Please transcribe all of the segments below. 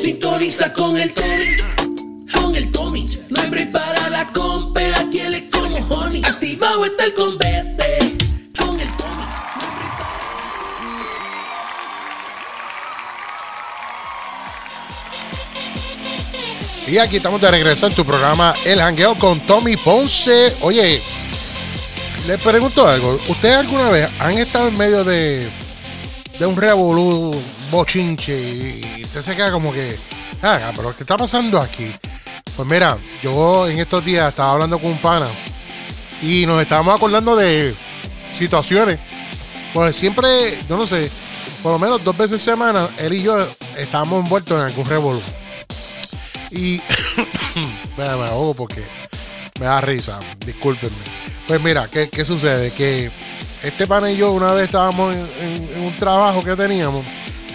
Sintoniza con el Tommy, con el Tommy. No hay break para la compa, aquí él es como honey. Activado está el convete, con el Tommy. Y aquí estamos de regreso en tu programa El Jangueo con Tommy Ponce. Oye, le pregunto algo. ¿Ustedes alguna vez han estado en medio de, de un revolú, bochinche, y usted se queda como que, ah, pero ¿qué está pasando aquí? Pues mira, yo en estos días estaba hablando con un pana y nos estábamos acordando de situaciones. Pues siempre, yo no sé, por lo menos dos veces semana, él y yo estábamos envueltos en algún revolú. Y me ahogo porque me da risa, discúlpenme. Pues mira, ¿qué, qué sucede? Que este pana y yo una vez estábamos en un trabajo que teníamos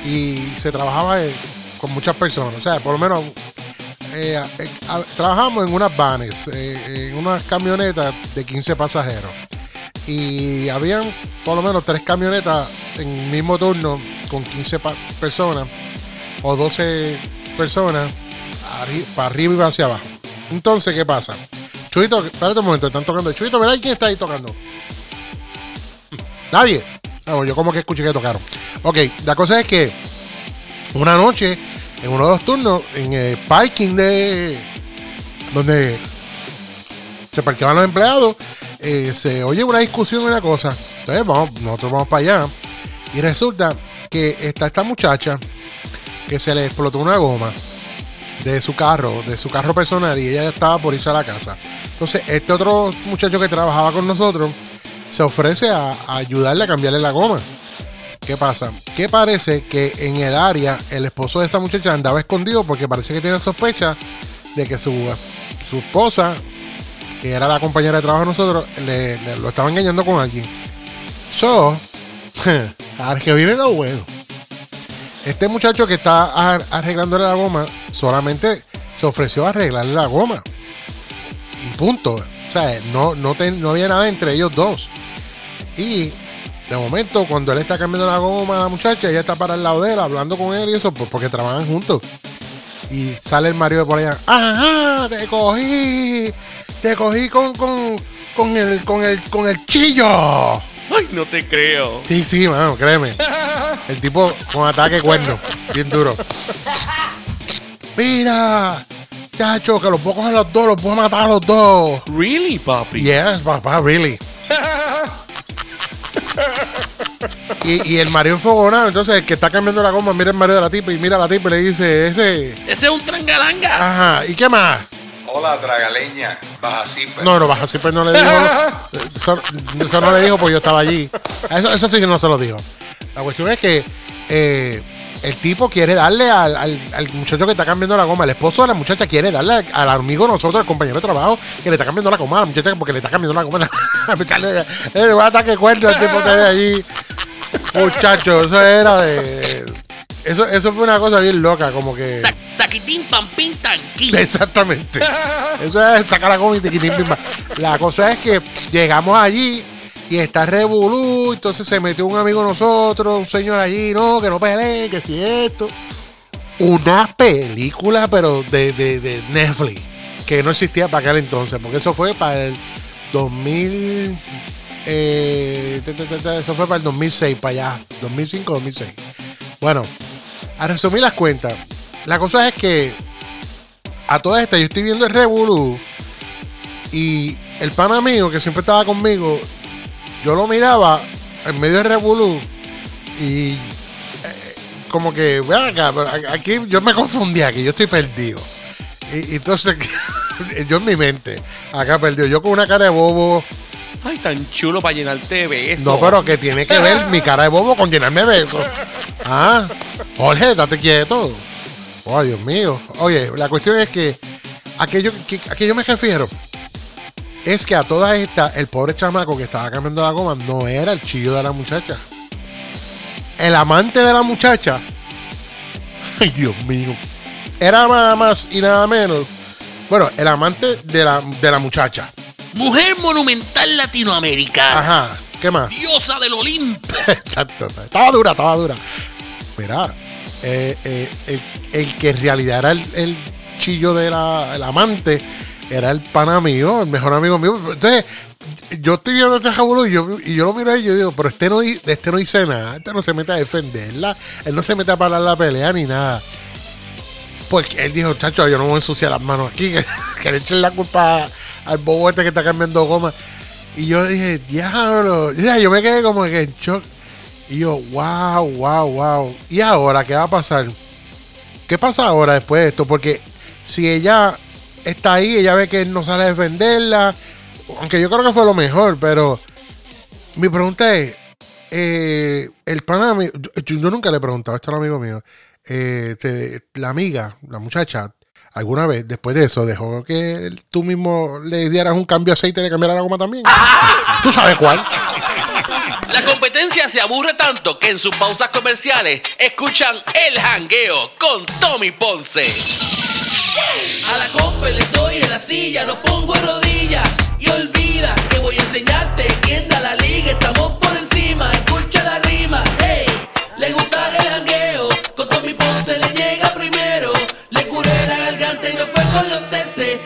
y se trabajaba eh, con muchas personas. O sea, por lo menos eh, eh, trabajamos en unas vanes, en unas camionetas de 15 pasajeros. Y habían por lo menos tres camionetas en el mismo turno con 15 pa- personas o 12 personas para arriba y hacia abajo. Entonces, ¿qué pasa? Chuito, espérate un momento, están tocando. Chuito, ¿verdad? ¿Quién está ahí tocando? Nadie. Bueno, yo como que escuché que tocaron. Ok, la cosa es que una noche, en uno de los turnos, en el parking de donde se parqueaban los empleados, eh, se oye una discusión y una cosa. Entonces, vamos, nosotros vamos para allá. Y resulta que está esta muchacha que se le explotó una goma de su carro, de su carro personal, y ella estaba por irse a la casa. Entonces, este otro muchacho que trabajaba con nosotros se ofrece a ayudarle a cambiarle la goma. ¿Qué pasa? Que parece que en el área el esposo de esta muchacha andaba escondido porque parece que tiene sospecha de que su, su esposa, que era la compañera de trabajo de nosotros, le, lo estaba engañando con alguien. So, ahora que viene lo bueno. Este muchacho que está ar- arreglándole la goma solamente se ofreció a arreglarle la goma. Y punto. O sea, no, no, ten- no había nada entre ellos dos. Y de momento, cuando él está cambiando la goma a la muchacha, ella está para el lado de él, hablando con él y eso, pues porque trabajan juntos. Y sale el marido de por allá. ¡Ajá! ¡Te cogí! ¡Te cogí con, con, con, el, con, el, con el chillo! Ay, no te creo. Sí, sí, mano, créeme. El tipo con ataque cuerno, bien duro. Mira, chacho, que los puedo coger a los dos, los puedo matar a los dos. Really, papi? Yes, papá, really. Y, y el marido enfogonado, entonces el que está cambiando la goma mira el marido de la tipa y mira a la tipa y le dice, ese, Ese es un trangalanga. ajá, ¿y qué más? Hola, dragaleña. Baja pero. No, no, baja siempre no le dijo. Eso, eso no le dijo porque yo estaba allí. Eso, eso sí que no se lo dijo. La cuestión es que eh, el tipo quiere darle al, al- al muchacho que está cambiando la goma, el esposo de la muchacha quiere darle al, amigo nosotros, al compañero de trabajo, que le está cambiando la goma a la muchacha porque le está cambiando la goma. Le voy a ataque cuerno al tipo que allí. Muchacho, eso era de. Eso, eso fue una cosa bien loca, como que. Sa- saquitín, pampín, tanquín. Exactamente. Eso es sacar la goma y tiquitín, pim, pam. La cosa es que llegamos allí y está Revolú, entonces se metió un amigo de nosotros, un señor allí, no, que no peleen, que si esto. Una película, pero de, de, de Netflix, que no existía para aquel entonces, porque eso fue para el 2000. eh, eso fue para el 2006, para allá, 2005-2006. Bueno, a resumir las cuentas, la cosa es que a todas estas, yo estoy viendo el Revolu y el pana mío que siempre estaba conmigo, yo lo miraba en medio del Revolu y eh, como que, ven acá, aquí yo me confundía, que yo estoy perdido. Y, y entonces, yo en mi mente, acá perdido, yo con una cara de bobo, Ay, tan chulo para llenarte de besos. no, pero que tiene que ver mi cara de bobo con llenarme de besos. Ah, Jorge, date quieto. Oh, Dios mío. Oye, la cuestión es que aquello que a yo me refiero es que a todas estas, el pobre chamaco que estaba cambiando la goma no era el chillo de la muchacha. El amante de la muchacha, ay Dios mío, era nada más y nada menos. Bueno, el amante de la, de la muchacha. Mujer monumental latinoamericana. Ajá, ¿qué más? Diosa del Olimpo. Exacto. Estaba dura, estaba dura. Mira, eh, eh, el, el que en realidad era el, el chillo del amante era el pana mío, el mejor amigo mío. Entonces, yo estoy viendo este jabulo y yo, y yo lo miro y yo digo, pero este no, este no dice nada, este no se mete a defenderla, él no se mete a parar la pelea ni nada. Porque él dijo, chacho, yo no me voy a ensuciar las manos aquí, que, que le echen la culpa al bobo este que está cambiando goma. Y yo dije, diablo, ya, yo me quedé como que en shock. Y yo, wow, wow, wow. ¿Y ahora qué va a pasar? ¿Qué pasa ahora después de esto? Porque si ella está ahí, ella ve que no sale a defenderla, aunque yo creo que fue lo mejor, pero mi pregunta es, eh, el pana, yo, nunca le he preguntado, esto es un amigo mío, eh, la amiga, la muchacha, alguna vez después de eso dejó que tú mismo le dieras un cambio de aceite y le cambiara la goma también. ¿Tú sabes cuál? La competencia se aburre tanto que en sus pausas comerciales escuchan El Jangueo con Tommy Ponce. A la compa le doy en la silla, lo pongo en rodillas y olvida que voy a enseñarte quién da la liga. Estamos por encima, escucha la rima. Hey, le gusta el jangueo. garganta y no fue con los TC.